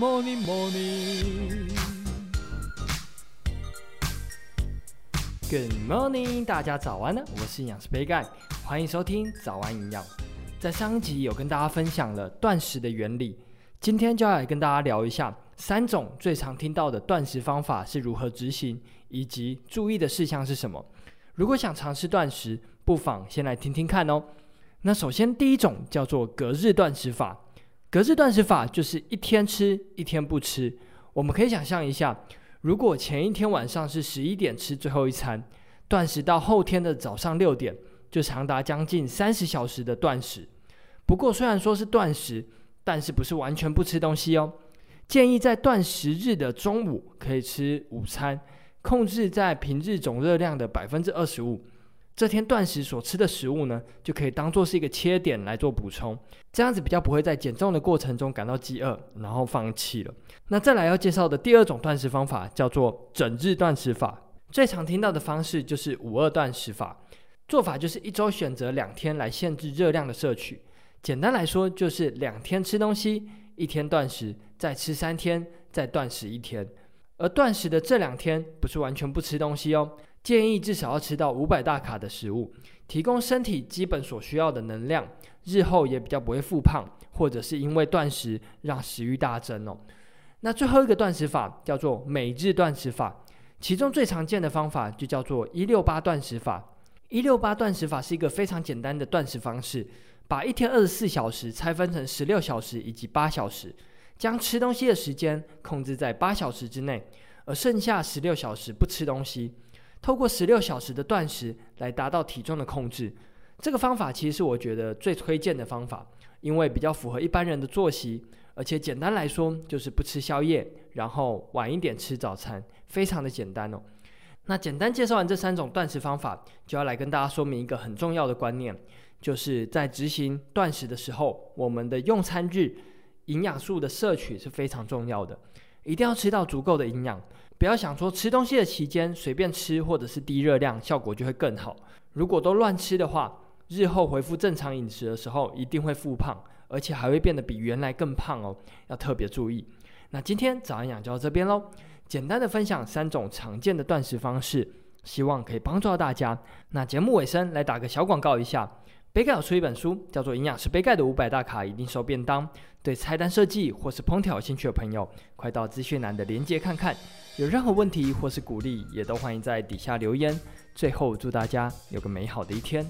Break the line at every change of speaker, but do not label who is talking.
morning, morning. Good morning，大家早安呢！我是营养师杯盖，欢迎收听早安营养。在上一集有跟大家分享了断食的原理，今天就要来跟大家聊一下三种最常听到的断食方法是如何执行，以及注意的事项是什么。如果想尝试断食，不妨先来听听看哦。那首先第一种叫做隔日断食法。隔日断食法就是一天吃一天不吃。我们可以想象一下，如果前一天晚上是十一点吃最后一餐，断食到后天的早上六点，就长达将近三十小时的断食。不过虽然说是断食，但是不是完全不吃东西哦。建议在断食日的中午可以吃午餐，控制在平日总热量的百分之二十五。这天断食所吃的食物呢，就可以当做是一个切点来做补充，这样子比较不会在减重的过程中感到饥饿，然后放弃了。那再来要介绍的第二种断食方法叫做整日断食法，最常听到的方式就是五二断食法，做法就是一周选择两天来限制热量的摄取。简单来说就是两天吃东西，一天断食，再吃三天，再断食一天。而断食的这两天不是完全不吃东西哦。建议至少要吃到五百大卡的食物，提供身体基本所需要的能量，日后也比较不会复胖，或者是因为断食让食欲大增哦。那最后一个断食法叫做每日断食法，其中最常见的方法就叫做一六八断食法。一六八断食法是一个非常简单的断食方式，把一天二十四小时拆分成十六小时以及八小时，将吃东西的时间控制在八小时之内，而剩下十六小时不吃东西。透过十六小时的断食来达到体重的控制，这个方法其实是我觉得最推荐的方法，因为比较符合一般人的作息，而且简单来说就是不吃宵夜，然后晚一点吃早餐，非常的简单哦。那简单介绍完这三种断食方法，就要来跟大家说明一个很重要的观念，就是在执行断食的时候，我们的用餐日营养素的摄取是非常重要的，一定要吃到足够的营养。不要想说吃东西的期间随便吃或者是低热量，效果就会更好。如果都乱吃的话，日后恢复正常饮食的时候一定会复胖，而且还会变得比原来更胖哦，要特别注意。那今天早安养就到这边喽，简单的分享三种常见的断食方式，希望可以帮助到大家。那节目尾声来打个小广告一下。杯盖有出一本书，叫做《营养师杯盖的五百大卡一定瘦便当》。对菜单设计或是烹调有兴趣的朋友，快到资讯栏的链接看看。有任何问题或是鼓励，也都欢迎在底下留言。最后，祝大家有个美好的一天。